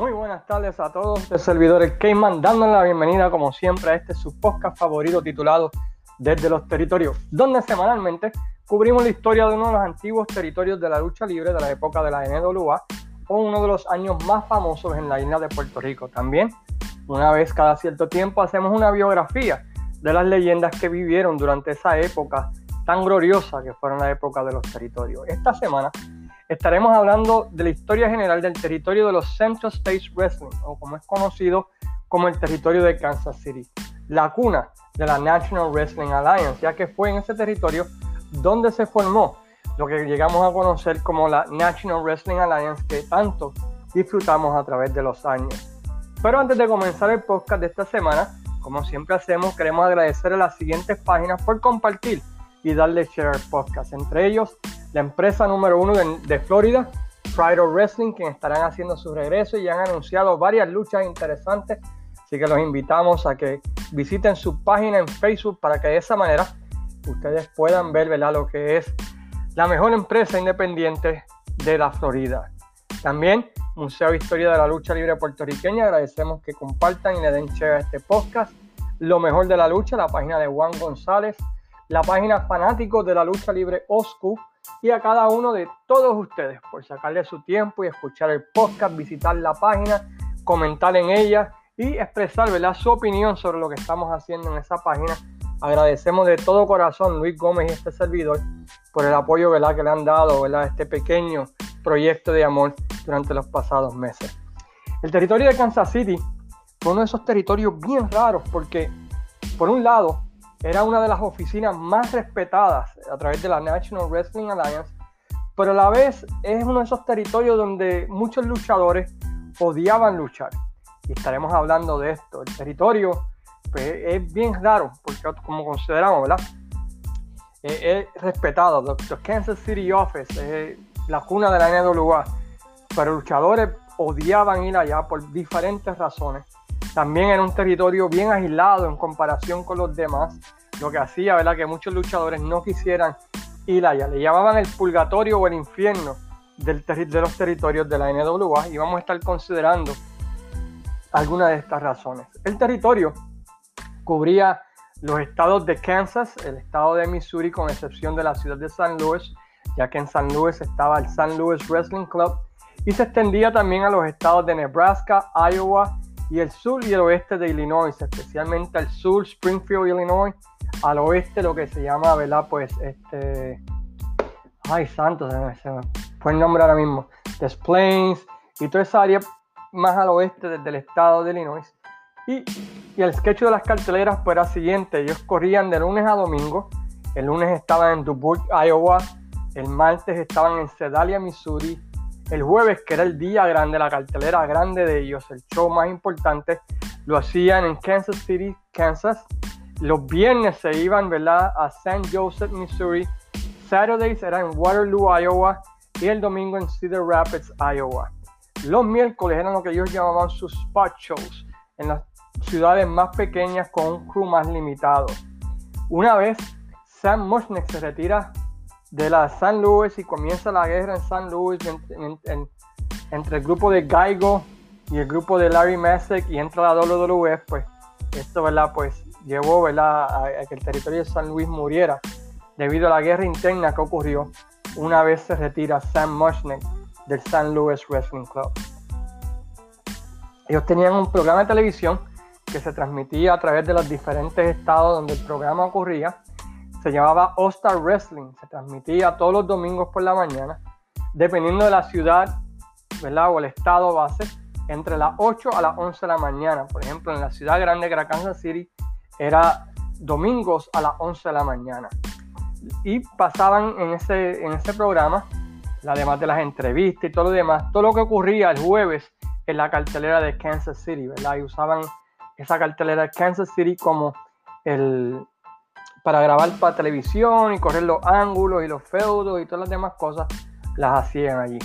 Muy buenas tardes a todos, el servidor El Cayman, dándole la bienvenida como siempre a este su podcast favorito titulado Desde los Territorios, donde semanalmente cubrimos la historia de uno de los antiguos territorios de la lucha libre de la época de la NWA o uno de los años más famosos en la isla de Puerto Rico. También, una vez cada cierto tiempo, hacemos una biografía de las leyendas que vivieron durante esa época tan gloriosa que fueron la época de los territorios. Esta semana estaremos hablando de la historia general del territorio de los Central States Wrestling, o como es conocido como el territorio de Kansas City, la cuna de la National Wrestling Alliance, ya que fue en ese territorio donde se formó lo que llegamos a conocer como la National Wrestling Alliance que tanto disfrutamos a través de los años. Pero antes de comenzar el podcast de esta semana, como siempre hacemos, queremos agradecer a las siguientes páginas por compartir y darle share al podcast, entre ellos la empresa número uno de, Florida, Pride of Wrestling, quien estarán haciendo su regreso y han anunciado varias luchas interesantes. Así que los invitamos a que visiten su página en Facebook para que de esa manera ustedes puedan ver ¿verdad? lo que es la mejor empresa independiente de la Florida. También Museo de Historia de la Lucha Libre Puertorriqueña. Agradecemos que compartan y le den share a este podcast. Lo mejor de la lucha, la página de Juan González, la página Fanáticos de la Lucha Libre OSCU y a cada uno de todos ustedes por sacarle su tiempo y escuchar el podcast, visitar la página, comentar en ella y expresar ¿verdad? su opinión sobre lo que estamos haciendo en esa página. Agradecemos de todo corazón Luis Gómez y este servidor por el apoyo ¿verdad? que le han dado a este pequeño proyecto de amor durante los pasados meses. El territorio de Kansas City fue uno de esos territorios bien raros porque, por un lado, era una de las oficinas más respetadas a través de la National Wrestling Alliance, pero a la vez es uno de esos territorios donde muchos luchadores odiaban luchar. Y estaremos hablando de esto. El territorio pues, es bien raro, porque como consideramos, ¿verdad? es respetado. The, Kansas City Office es la cuna de la NWA, pero luchadores odiaban ir allá por diferentes razones. También era un territorio bien aislado en comparación con los demás, lo que hacía ¿verdad? que muchos luchadores no quisieran ir allá. Le llamaban el purgatorio o el infierno del de los territorios de la NWA y vamos a estar considerando algunas de estas razones. El territorio cubría los estados de Kansas, el estado de Missouri, con excepción de la ciudad de San Luis, ya que en San Luis estaba el San Luis Wrestling Club, y se extendía también a los estados de Nebraska, Iowa y el sur y el oeste de Illinois, especialmente al sur, Springfield, Illinois, al oeste lo que se llama, ¿verdad? Pues este... Ay, santo, se me, fue el nombre ahora mismo. Des Plains y toda esa área más al oeste desde el estado de Illinois. Y, y el sketch de las carteleras pues era siguiente. Ellos corrían de lunes a domingo. El lunes estaban en Dubuque, Iowa. El martes estaban en Sedalia, Missouri el jueves, que era el día grande, la cartelera grande de ellos, el show más importante, lo hacían en Kansas City, Kansas. Los viernes se iban, ¿verdad?, a St. Joseph, Missouri. Saturdays era en Waterloo, Iowa. Y el domingo en Cedar Rapids, Iowa. Los miércoles eran lo que ellos llamaban sus spot shows en las ciudades más pequeñas con un crew más limitado. Una vez Sam Mushnick se retira de la San Luis y comienza la guerra en San Luis entre el grupo de Gaigo y el grupo de Larry Messick y entra la WWF, pues esto, ¿verdad? Pues llevó, ¿verdad? A, que el territorio de San Luis muriera debido a la guerra interna que ocurrió una vez se retira Sam Mushnick del San Luis Wrestling Club. Ellos tenían un programa de televisión que se transmitía a través de los diferentes estados donde el programa ocurría se llamaba All Star Wrestling, se transmitía todos los domingos por la mañana, dependiendo de la ciudad, ¿verdad? O el estado base, entre las 8 a las 11 de la mañana. Por ejemplo, en la ciudad grande que era Kansas City, era domingos a las 11 de la mañana. Y pasaban en ese, en ese programa, además de las entrevistas y todo lo demás, todo lo que ocurría el jueves en la cartelera de Kansas City, ¿verdad? Y usaban esa cartelera de Kansas City como el, para grabar para televisión y correr los ángulos y los feudos y todas las demás cosas, las hacían allí.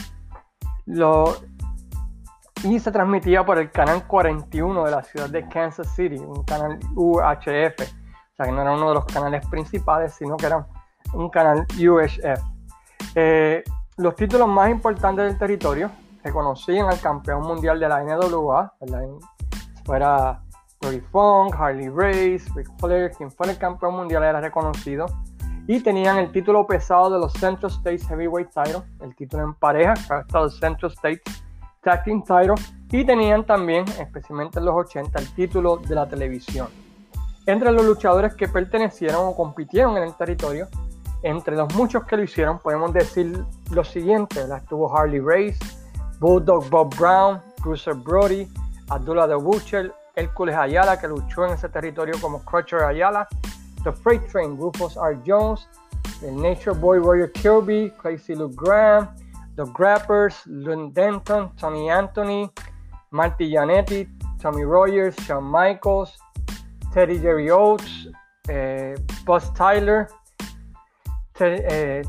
Y se transmitía por el canal 41 de la ciudad de Kansas City, un canal UHF. O sea que no era uno de los canales principales, sino que era un canal UHF. Eh, los títulos más importantes del territorio reconocían al campeón mundial de la NWA, fuera Dory Funk, Harley Race, Ric Flair, quien fuera el campeón mundial era reconocido. Y tenían el título pesado de los Central States Heavyweight Title, el título en pareja, el Central States Tag Team Title. Y tenían también, especialmente en los 80, el título de la televisión. Entre los luchadores que pertenecieron o compitieron en el territorio, entre los muchos que lo hicieron, podemos decir lo siguiente: estuvo Harley Race, Bulldog Bob Brown, Cruiser Brody, Abdullah the Butcher, Hércules Ayala, que luchó en ese territorio como Crutcher Ayala, The Freight Train, Rufus R. Jones, el Nature Boy Warrior Kirby, Crazy Luke Graham, The Grappers, Lynn Denton, Tony Anthony, Marty Janetti, Tommy Rogers, Shawn Michaels, Teddy Jerry Oates, eh, Buzz Tyler, eh,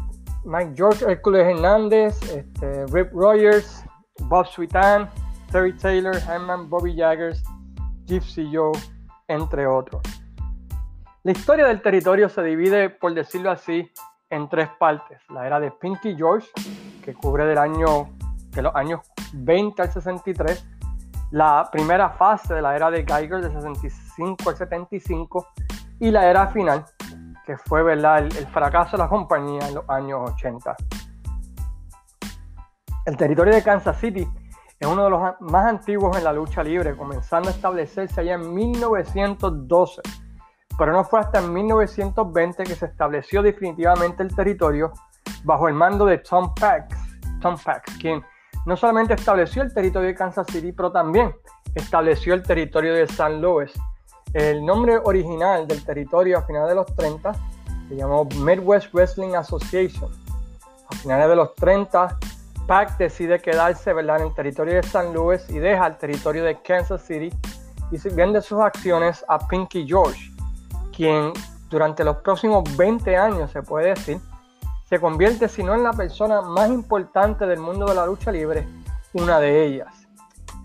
Mike George, Hércules Hernández, este, Rip Rogers, Bob Sweetan, Terry Taylor, Herman Bobby Jaggers, Gypsy Joe, entre otros. La historia del territorio se divide, por decirlo así, en tres partes. La era de Pinky George, que cubre del año, de los años 20 al 63. La primera fase de la era de Geiger, de 65 al 75. Y la era final, que fue ¿verdad? El, el fracaso de la compañía en los años 80. El territorio de Kansas City es uno de los más antiguos en la lucha libre, comenzando a establecerse allá en 1912. Pero no fue hasta en 1920 que se estableció definitivamente el territorio bajo el mando de Tom Pax, Tom Pax, quien no solamente estableció el territorio de Kansas City, pero también estableció el territorio de San Louis. El nombre original del territorio a finales de los 30 se llamó Midwest Wrestling Association. A finales de los 30 Pac decide quedarse en el territorio de San Luis y deja el territorio de Kansas City y vende sus acciones a Pinky George, quien durante los próximos 20 años, se puede decir, se convierte, si no en la persona más importante del mundo de la lucha libre, una de ellas.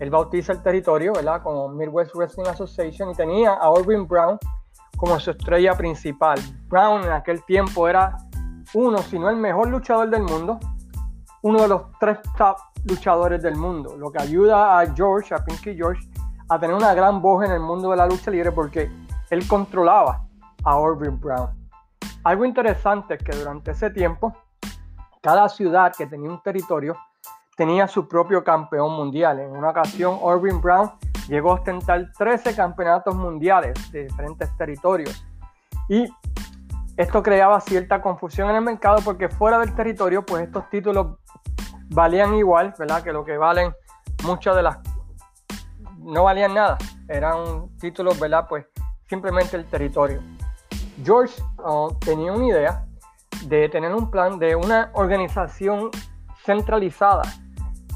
Él bautiza el territorio ¿verdad? como Midwest Wrestling Association y tenía a Orvin Brown como su estrella principal. Brown en aquel tiempo era uno, si no el mejor luchador del mundo, uno de los tres top luchadores del mundo, lo que ayuda a George, a Pinky George, a tener una gran voz en el mundo de la lucha libre porque él controlaba a Orville Brown. Algo interesante es que durante ese tiempo, cada ciudad que tenía un territorio tenía su propio campeón mundial. En una ocasión, Orville Brown llegó a ostentar 13 campeonatos mundiales de diferentes territorios. Y esto creaba cierta confusión en el mercado porque fuera del territorio, pues estos títulos valían igual, ¿verdad? Que lo que valen muchas de las... No valían nada, eran títulos, ¿verdad? Pues simplemente el territorio. George uh, tenía una idea de tener un plan de una organización centralizada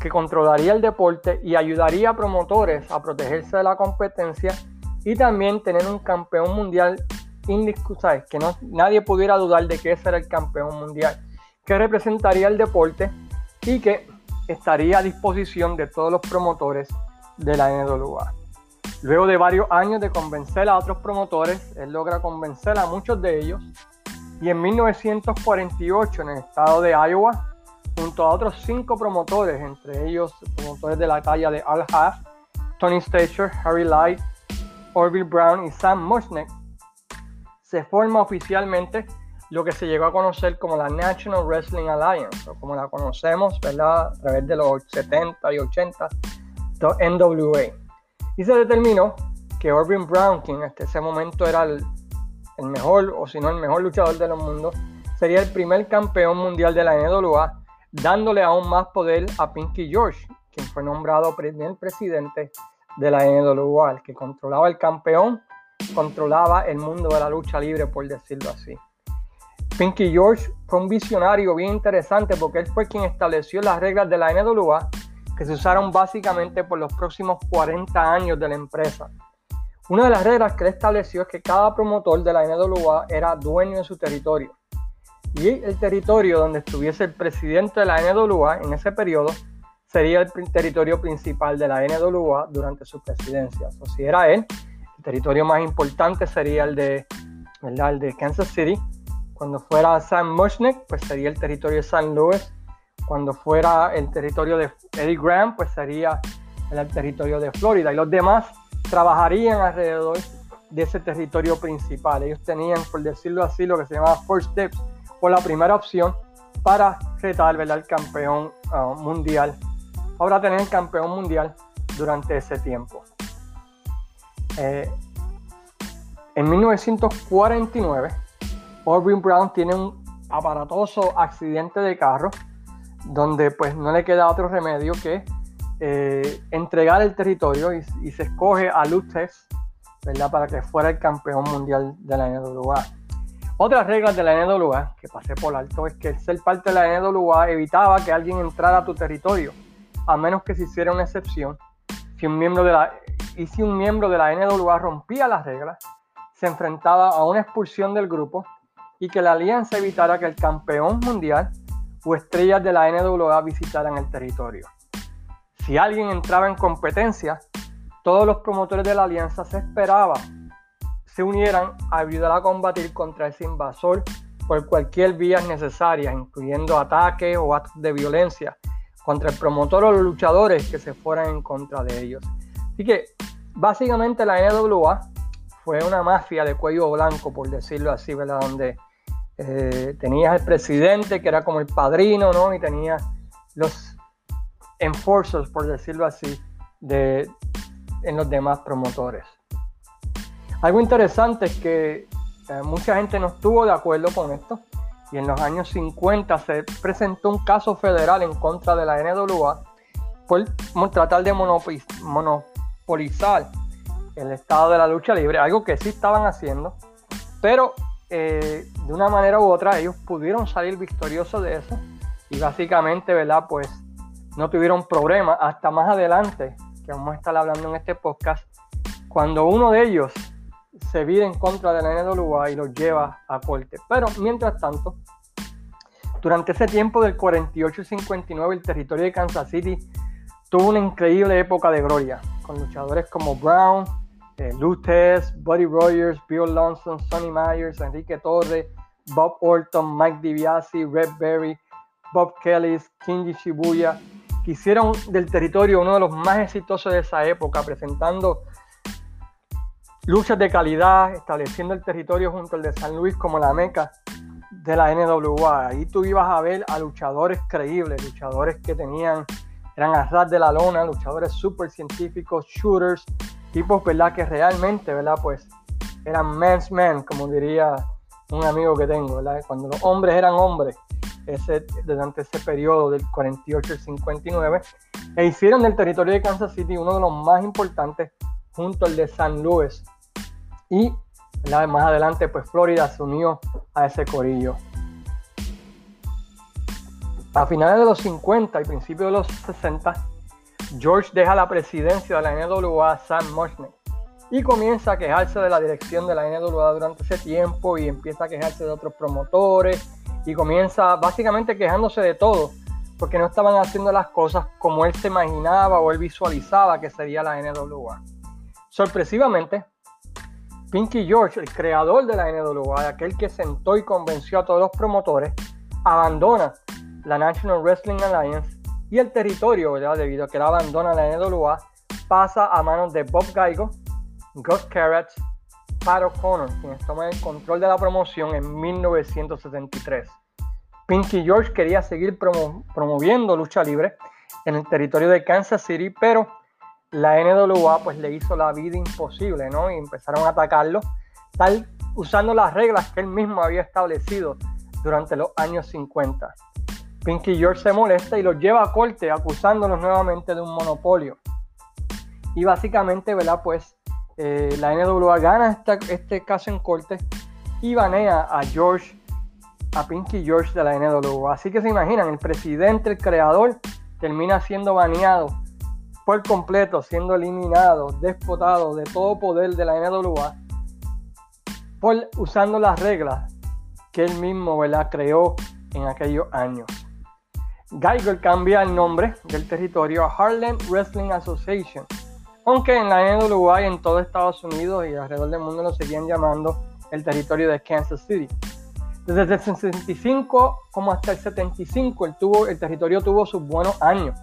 que controlaría el deporte y ayudaría a promotores a protegerse de la competencia y también tener un campeón mundial indiscutible, que no, nadie pudiera dudar de que ese era el campeón mundial, que representaría el deporte y que estaría a disposición de todos los promotores de la NWA. Luego de varios años de convencer a otros promotores, él logra convencer a muchos de ellos y en 1948 en el estado de Iowa, junto a otros cinco promotores, entre ellos promotores de la talla de Al Haff, Tony Stacher, Harry Light, Orville Brown y Sam Mushnick, se forma oficialmente lo que se llegó a conocer como la National Wrestling Alliance, o como la conocemos, ¿verdad? A través de los 70 y 80, de NWA. Y se determinó que Orvin Brown, quien hasta ese momento era el, mejor, o si no el mejor luchador de los mundos, sería el primer campeón mundial de la NWA, dándole aún más poder a Pinky George, quien fue nombrado primer presidente de la NWA, el que controlaba el campeón, controlaba el mundo de la lucha libre, por decirlo así. Pinky George fue un visionario bien interesante porque él fue quien estableció las reglas de la NWA que se usaron básicamente por los próximos 40 años de la empresa. Una de las reglas que él estableció es que cada promotor de la NWA era dueño de su territorio. Y el territorio donde estuviese el presidente de la NWA en ese periodo sería el territorio principal de la NWA durante su presidencia. O si era él, el territorio más importante sería el de, el de Kansas City, cuando fuera Sam Mushnick, pues sería el territorio de San Louis. Cuando fuera el territorio de Eddie Graham, pues sería el territorio de Florida. Y los demás trabajarían alrededor de ese territorio principal. Ellos tenían, por decirlo así, lo que se llamaba First Steps, o la primera opción para retar ¿verdad? el campeón uh, mundial. Ahora tener el campeón mundial durante ese tiempo. Eh, en 1949, Aubrey Brown tiene un aparatoso accidente de carro donde pues no le queda otro remedio que eh, entregar el territorio y, se escoge a Lutz ¿verdad? para que fuera el campeón mundial de la NWA. Otras reglas de la NWA que pasé por alto es que el ser parte de la NWA evitaba que alguien entrara a tu territorio, a menos que se hiciera una excepción. Si un miembro de la, y si un miembro de la NWA rompía las reglas, se enfrentaba a una expulsión del grupo y que la alianza evitara que el campeón mundial o estrellas de la NWA visitaran el territorio. Si alguien entraba en competencia, todos los promotores de la alianza se esperaba se unieran a ayudar a combatir contra ese invasor por cualquier vía necesaria, incluyendo ataques o actos de violencia contra el promotor o los luchadores que se fueran en contra de ellos. Así que básicamente la NWA fue una mafia de cuello blanco, por decirlo así, ¿verdad? Donde eh, tenías el presidente, que era como el padrino, ¿no? Y tenía los enforcers, por decirlo así, de, en los demás promotores. Algo interesante es que eh, mucha gente no estuvo de acuerdo con esto y en los años 50 se presentó un caso federal en contra de la NWA por tratar de monopolizar el estado de la lucha libre, algo que sí estaban haciendo, pero eh, de una manera u otra ellos pudieron salir victoriosos de eso y básicamente, ¿verdad? Pues no tuvieron problema hasta más adelante, que vamos a estar hablando en este podcast, cuando uno de ellos se vira en contra de la NWA y los lleva a corte. Pero mientras tanto, durante ese tiempo del 48 y 59 el territorio de Kansas City tuvo una increíble época de gloria, con luchadores como Brown, eh, Buddy Rogers, Bill Lawson, Sonny Myers, Enrique Torre, Bob Orton, Mike DiBiase, Red Berry, Bob Kelly, Kinji Shibuya, que hicieron del territorio uno de los más exitosos de esa época, presentando luchas de calidad, estableciendo el territorio junto al de San Luis como la meca de la NWA. Ahí tú ibas a ver a luchadores creíbles, luchadores que tenían, eran a de la lona, luchadores súper científicos, shooters, tipos, ¿verdad? Que realmente, ¿verdad? Pues eran men's men, como diría un amigo que tengo, ¿verdad? Cuando los hombres eran hombres, ese, durante ese periodo del 48 al 59, e hicieron del territorio de Kansas City uno de los más importantes junto al de San Luis. Y más adelante, pues Florida se unió a ese corillo. A finales de los 50 y principios de los 60, George deja la presidencia de la NWA Sam Mushnick y comienza a quejarse de la dirección de la NWA durante ese tiempo y empieza a quejarse de otros promotores y comienza básicamente quejándose de todo porque no estaban haciendo las cosas como él se imaginaba o él visualizaba que sería la NWA. Sorpresivamente, Pinky George, el creador de la NWA, aquel que sentó y convenció a todos los promotores, abandona la National Wrestling Alliance y el territorio, ¿verdad? debido a que él abandona la NWA, pasa a manos de Bob Gaigo, Gus Carrot, Pat O'Connor, quienes toman el control de la promoción en 1973. Pinky George quería seguir promoviendo lucha libre en el territorio de Kansas City, pero la NWA pues le hizo la vida imposible, ¿no? Y empezaron a atacarlo, tal usando las reglas que él mismo había establecido durante los años 50. Pinky George se molesta y los lleva a corte acusándolos nuevamente de un monopolio. Y básicamente, ¿verdad? Pues eh, la NWA gana este caso en corte y banea a George, a Pinky George de la NWA. Así que se imaginan, el presidente, el creador, termina siendo baneado por completo, siendo eliminado, despotado de todo poder de la NWA, por usando las reglas que él mismo ¿verdad? creó en aquellos años. Geiger cambia el nombre del territorio a Harlem Wrestling Association, aunque en la NWA y en todo Estados Unidos y alrededor del mundo lo seguían llamando el territorio de Kansas City. Desde el 65 como hasta el 75 el, tuvo, el territorio tuvo sus buenos años,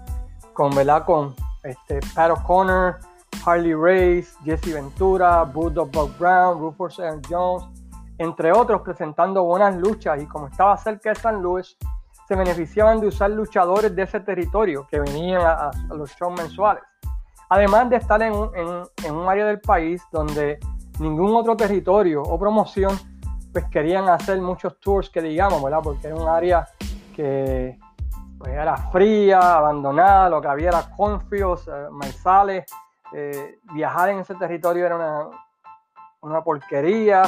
con, ¿verdad? con este, Pat O'Connor, Harley Race, Jesse Ventura, Bulldog Bob Brown, Rufus R. Jones, entre otros, presentando buenas luchas y como estaba cerca de San Luis, se beneficiaban de usar luchadores de ese territorio que venían a, los shows mensuales. Además de estar en un, área del país donde ningún otro territorio o promoción pues querían hacer muchos tours que digamos, ¿verdad? Porque era un área que pues, era fría, abandonada, lo que había era cornfields, eh, maizales, eh, viajar en ese territorio era una, una porquería,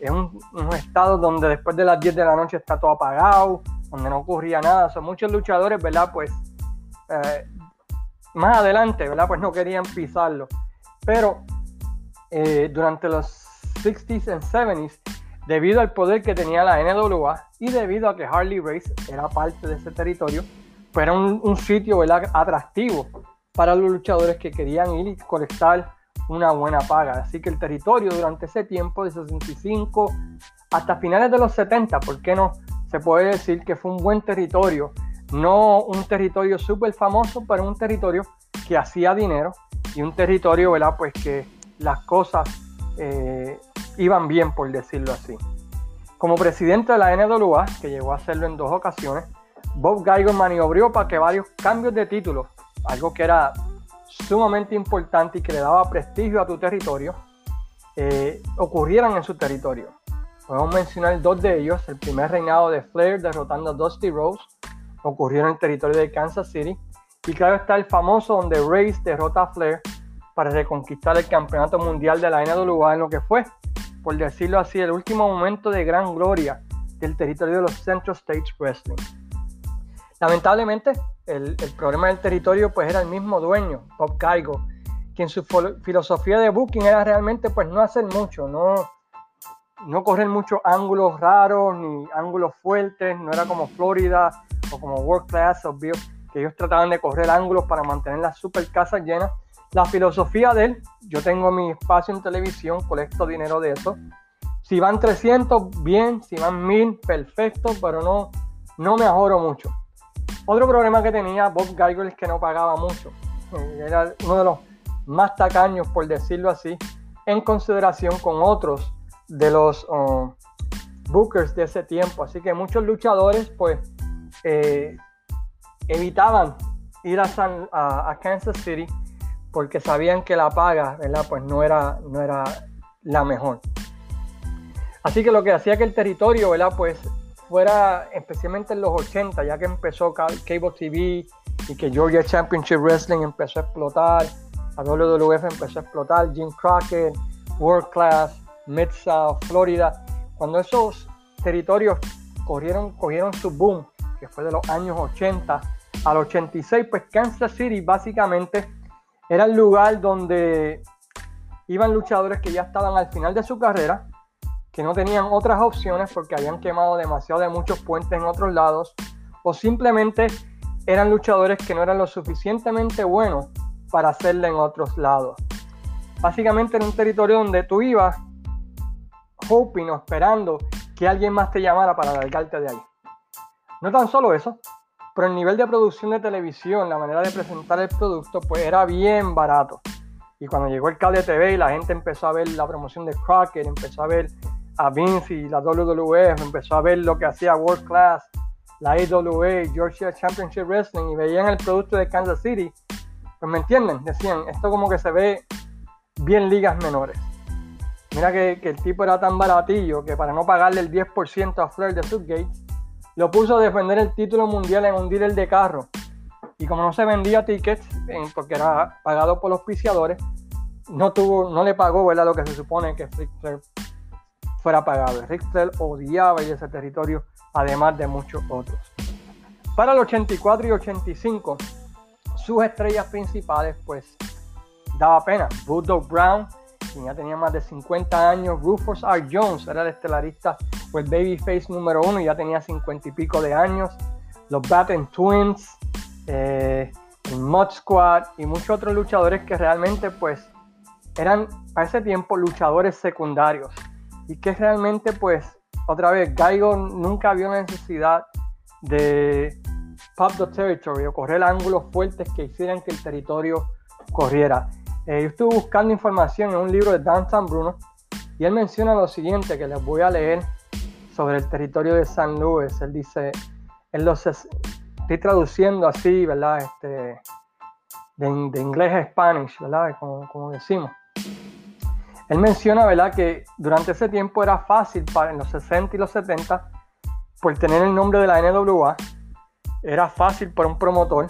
es un, estado donde después de las 10 de la noche está todo apagado, donde no ocurría nada. Son muchos luchadores, ¿verdad? Pues eh, más adelante, ¿verdad? Pues no querían pisarlo. Pero eh, durante los 60s y 70s, debido al poder que tenía la NWA y debido a que Harley Race era parte de ese territorio, pues era un, sitio ¿verdad? atractivo para los luchadores que querían ir y colectar una buena paga. Así que el territorio durante ese tiempo, de 65 hasta finales de los 70, ¿por qué no? Se puede decir que fue un buen territorio, no un territorio súper famoso, pero un territorio que hacía dinero y un territorio, ¿verdad? Pues que las cosas eh, iban bien, por decirlo así. Como presidente de la NWA, que llegó a hacerlo en dos ocasiones, Bob Geiger maniobró para que varios cambios de títulos, algo que era sumamente importante y que le daba prestigio a tu territorio, eh, ocurrieran en su territorio. Podemos mencionar dos de ellos. El primer reinado de Flair derrotando a Dusty Rose ocurrió en el territorio de Kansas City. Y claro está el famoso donde Race derrota a Flair para reconquistar el campeonato mundial de la NWA en lo que fue, por decirlo así, el último momento de gran gloria del territorio de los Central States Wrestling. Lamentablemente, el, problema del territorio pues era el mismo dueño, Bob Caigo, quien su filosofía de booking era realmente pues no hacer mucho, no, no correr muchos ángulos raros ni ángulos fuertes, no era como Florida o como World Class o que ellos trataban de correr ángulos para mantener las super casas llenas. La filosofía de él, yo tengo mi espacio en televisión, colecto dinero de eso. Si van 300, bien, si van 1000, perfecto, pero no, no me ahorro mucho. Otro problema que tenía Bob Geiger es que no pagaba mucho. Era uno de los más tacaños, por decirlo así, en consideración con otros de los uh, bookers de ese tiempo. Así que muchos luchadores, pues, eh, evitaban ir a, Kansas City porque sabían que la paga, ¿verdad? Pues no era, no era la mejor. Así que lo que hacía que el territorio, ¿verdad? Pues fuera, especialmente en los 80, ya que empezó Cable TV y que Georgia Championship Wrestling empezó a explotar, la WWF empezó a explotar, Jim Crockett, World Class, Mid-South, Florida, cuando esos territorios corrieron, cogieron su boom, que fue de los años 80 al 86, pues Kansas City básicamente era el lugar donde iban luchadores que ya estaban al final de su carrera que no tenían otras opciones porque habían quemado demasiado de muchos puentes en otros lados, o simplemente eran luchadores que no eran lo suficientemente buenos para hacerle en otros lados. Básicamente en un territorio donde tú ibas hoping o esperando que alguien más te llamara para largarte de ahí. No tan solo eso, pero el nivel de producción de televisión, la manera de presentar el producto, pues era bien barato. Y cuando llegó el cable TV y la gente empezó a ver la promoción de Crockett, empezó a ver a Vince y la WWF, empezó a ver lo que hacía World Class, la AWA, Georgia Championship Wrestling y veían el producto de Kansas City, pues me entienden, decían, esto como que se ve bien ligas menores. Mira que, el tipo era tan baratillo que para no pagarle el 10% a Flair de Subgate, lo puso a defender el título mundial en un dealer de carro. Y como no se vendía tickets, porque era pagado por los piciadores, no tuvo, no le pagó ¿verdad? lo que se supone que Flair fuera pagado. Rick odiaba ese territorio, además de muchos otros. Para el 84 y 85, sus estrellas principales, pues, daba pena. Bulldog Brown, quien ya tenía más de 50 años, Rufus R. Jones era el estelarista, pues Babyface número uno, ya tenía 50 y pico de años. Los Batten Twins, eh, Mod Squad y muchos otros luchadores que realmente, pues, eran para ese tiempo luchadores secundarios y que realmente pues otra vez, Gaigo nunca vio necesidad de pop the territory o correr ángulos fuertes que hicieran que el territorio corriera. Eh, yo estuve buscando información en un libro de Dan San Bruno y él menciona lo siguiente que les voy a leer sobre el territorio de San Luis. Él dice, él los estoy traduciendo así, ¿verdad? Este, de, inglés a Spanish, ¿verdad? Como, como, decimos. Él menciona, ¿verdad? Que durante ese tiempo era fácil para en los 60 y los 70, por tener el nombre de la NWA, era fácil para un promotor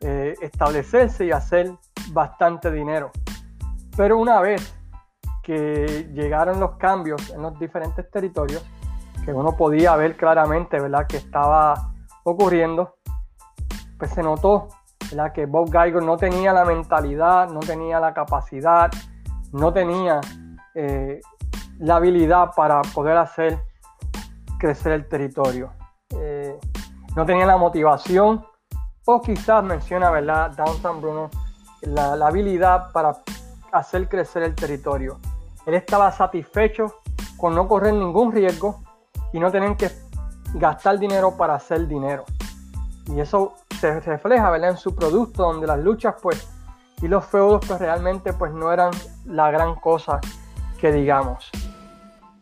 eh, establecerse y hacer bastante dinero. Pero una vez que llegaron los cambios en los diferentes territorios, que uno podía ver claramente, ¿verdad? Que estaba ocurriendo, pues se notó, ¿verdad? Que Bob Geiger no tenía la mentalidad, no tenía la capacidad, no tenía eh, la habilidad para poder hacer crecer el territorio. Eh, no tenía la motivación o quizás menciona, ¿verdad? Downtown Bruno, la, habilidad para hacer crecer el territorio. Él estaba satisfecho con no correr ningún riesgo y no tener que gastar dinero para hacer dinero. Y eso se refleja ¿verdad? en su producto, donde las luchas pues y los feudos pues realmente pues no eran la gran cosa que digamos.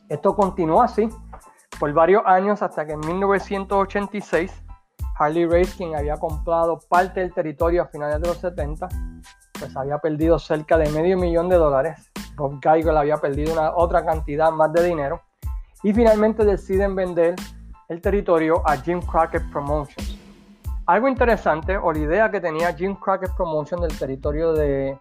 Esto continuó así por varios años hasta que en 1986 Harley Race, quien había comprado parte del territorio a finales de los 70, pues había perdido cerca de medio millón de dólares. Bob Geigel había perdido una otra cantidad más de dinero. Y finalmente deciden vender el territorio a Jim Crockett Promotions. Algo interesante, o la idea que tenía Jim Crockett Promotions del territorio de,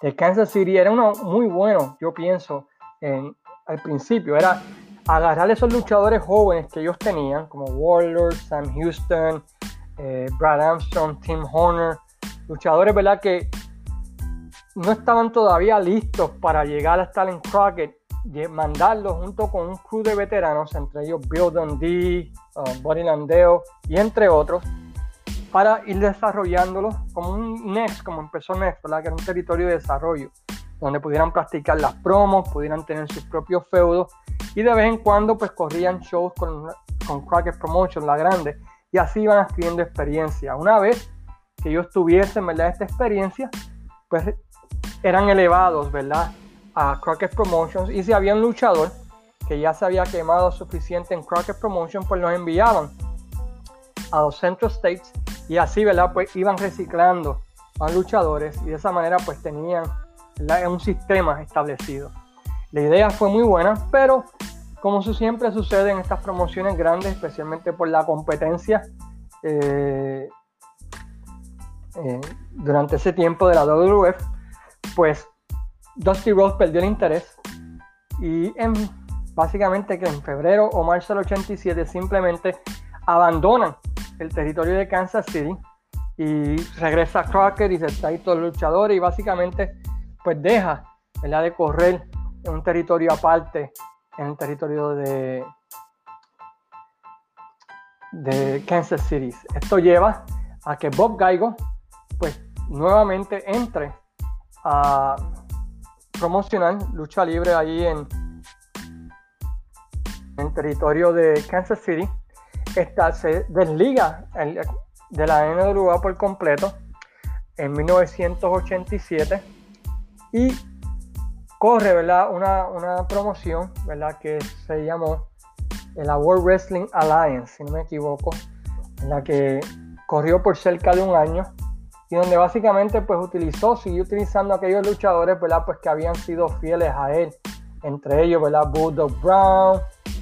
de Kansas City era uno muy bueno, yo pienso, en, al principio. Era agarrar esos luchadores jóvenes que ellos tenían, como Warlord, Sam Houston, eh, Brad Armstrong, Tim Horner, luchadores ¿verdad? que no estaban todavía listos para llegar a estar en Crockett, mandarlos junto con un crew de veteranos, entre ellos Bill Dundee, uh, Buddy y entre otros, para ir desarrollándolos como un Next, como empezó Next, ¿verdad? que era un territorio de desarrollo, donde pudieran practicar las promos, pudieran tener sus propios feudos y de vez en cuando pues corrían shows con, con Crockett Promotion, la grande, y así iban adquiriendo experiencia. Una vez que ellos tuviesen, ¿verdad? Esta experiencia, pues eran elevados, ¿verdad? A Crockett Promotions y si había un luchador que ya se había quemado suficiente en Crockett Promotion, pues los enviaban a los Central States y así, ¿verdad? Pues iban reciclando a luchadores y de esa manera pues tenían un sistema establecido. La idea fue muy buena, pero como siempre sucede en estas promociones grandes, especialmente por la competencia eh, eh, durante ese tiempo de la WWF, pues Dusty Rhodes perdió el interés y en, básicamente que en febrero o marzo del 87 simplemente abandonan el territorio de Kansas City y regresa Crockett y se está ahí todo el luchador y básicamente pues deja de correr en un territorio aparte, en el territorio de, de Kansas City. Esto lleva a que Bob Gaigo, pues nuevamente entre a promocionar lucha libre allí en, en territorio de Kansas City. Esta se desliga de la NWA por completo en 1987 y corre, ¿verdad? Una, una promoción, ¿verdad? Que se llamó la World Wrestling Alliance, si no me equivoco, en la que corrió por cerca de un año y donde básicamente pues utilizó, siguió utilizando aquellos luchadores, ¿verdad? Pues que habían sido fieles a él, entre ellos, ¿verdad? Bulldog Brown,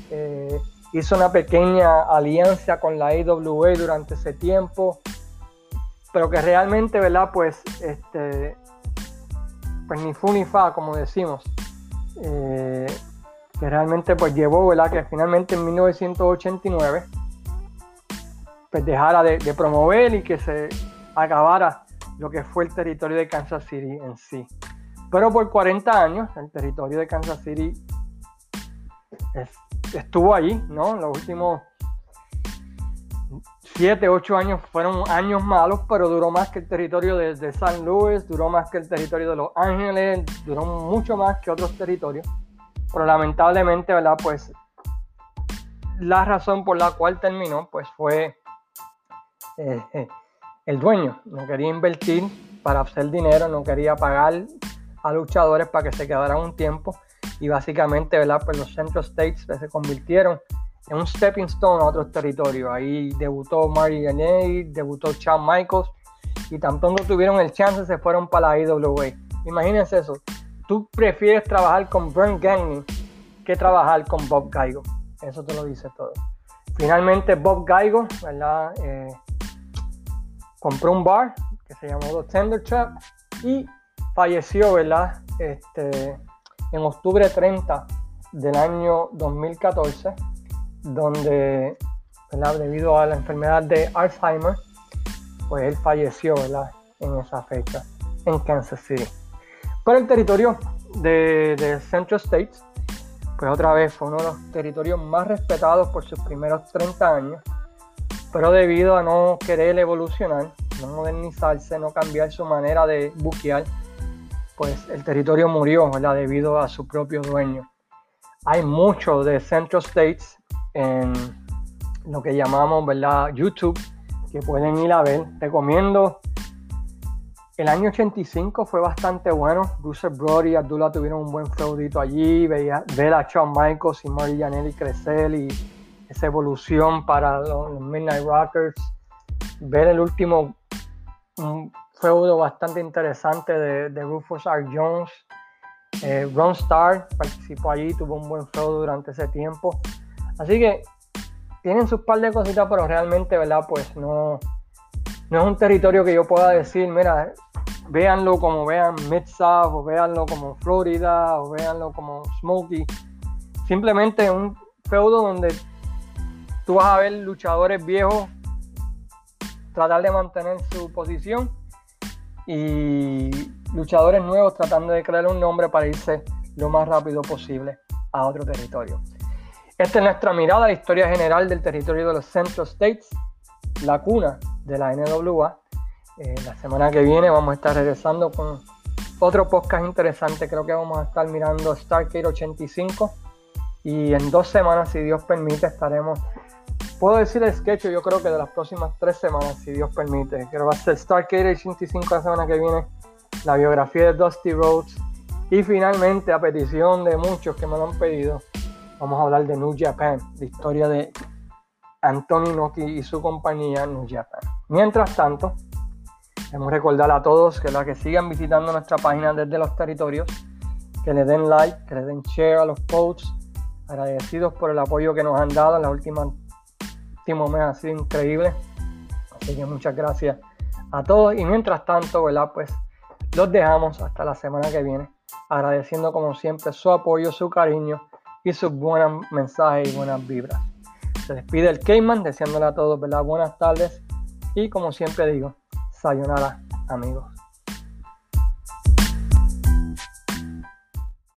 eh, hizo una pequeña alianza con la AWA durante ese tiempo, pero que realmente, ¿verdad? Pues este, pues ni fu ni fa, como decimos, eh, que realmente pues llevó, ¿verdad? Que finalmente en 1989 pues dejara de, promover y que se acabara lo que fue el territorio de Kansas City en sí. Pero por 40 años el territorio de Kansas City estuvo allí, ¿no? Los últimos 7, 8 años fueron años malos, pero duró más que el territorio de, San Luis, duró más que el territorio de Los Ángeles, duró mucho más que otros territorios. Pero lamentablemente, ¿verdad? Pues la razón por la cual terminó, pues fue eh, el dueño. No quería invertir para hacer dinero, no quería pagar a luchadores para que se quedaran un tiempo. Y básicamente, ¿verdad? Pues los Central States se convirtieron en un stepping stone a otros territorios. Ahí debutó Marty Jannetty, debutó Shawn Michaels y tan pronto tuvieron el chance se fueron para la IWA. Imagínense eso. Tú prefieres trabajar con Vern Gagne que trabajar con Bob Gaigo. Eso te lo dice todo. Finalmente Bob Gaigo, ¿verdad? Eh, compró un bar que se llamó The Tender Trap y falleció, ¿verdad? Este, en octubre 30 del año 2014, donde, ¿verdad? Debido a la enfermedad de Alzheimer, pues él falleció, ¿verdad? En esa fecha, en Kansas City. Pero el territorio de, de Central States, pues otra vez fue uno de los territorios más respetados por sus primeros 30 años, pero debido a no querer evolucionar, no modernizarse, no cambiar su manera de buquear, pues el territorio murió ¿verdad? debido a su propio dueño. Hay mucho de Central States en lo que llamamos ¿verdad? YouTube que pueden ir a ver. Recomiendo. El año 85 fue bastante bueno. Bruce Brody y Abdullah tuvieron un buen feudito allí. Veía, ver a Shawn Michaels y Marty Jannetty crecer y esa evolución para los Midnight Rockers. Ver el último feudo bastante interesante de, de Rufus R. Jones. Eh, Ron Starr participó allí, tuvo un buen feudo durante ese tiempo. Así que tienen sus par de cositas, pero realmente, ¿verdad? Pues no, no es un territorio que yo pueda decir, mira, véanlo como vean Mid-South, o véanlo como Florida, o véanlo como Smokey. Simplemente un feudo donde tú vas a ver luchadores viejos tratar de mantener su posición y luchadores nuevos tratando de crear un nombre para irse lo más rápido posible a otro territorio. Esta es nuestra mirada a la historia general del territorio de los Central States, la cuna de la NWA. Eh, la semana que viene vamos a estar regresando con otro podcast interesante. Creo que vamos a estar mirando Starcade 85. Y en dos semanas, si Dios permite, estaremos. Puedo decir el sketch, yo creo que de las próximas tres semanas, si Dios permite. Creo que va a ser Starcade 85 la semana que viene, la biografía de Dusty Rhodes. Y finalmente, a petición de muchos que me lo han pedido, vamos a hablar de New Japan, la historia de Anthony Noki y su compañía New Japan. Mientras tanto, queremos recordar a todos que la que sigan visitando nuestra página desde los territorios, que le den like, que le den share a los posts, agradecidos por el apoyo que nos han dado en las últimas últimos meses, ha sido increíble. Así que muchas gracias a todos y mientras tanto, ¿verdad? Pues los dejamos hasta la semana que viene, agradeciendo como siempre su apoyo, su cariño y sus buenos mensajes y buenas vibras. Se despide el Cayman deseándole a todos ¿verdad? buenas tardes y como siempre digo, sayonara amigos.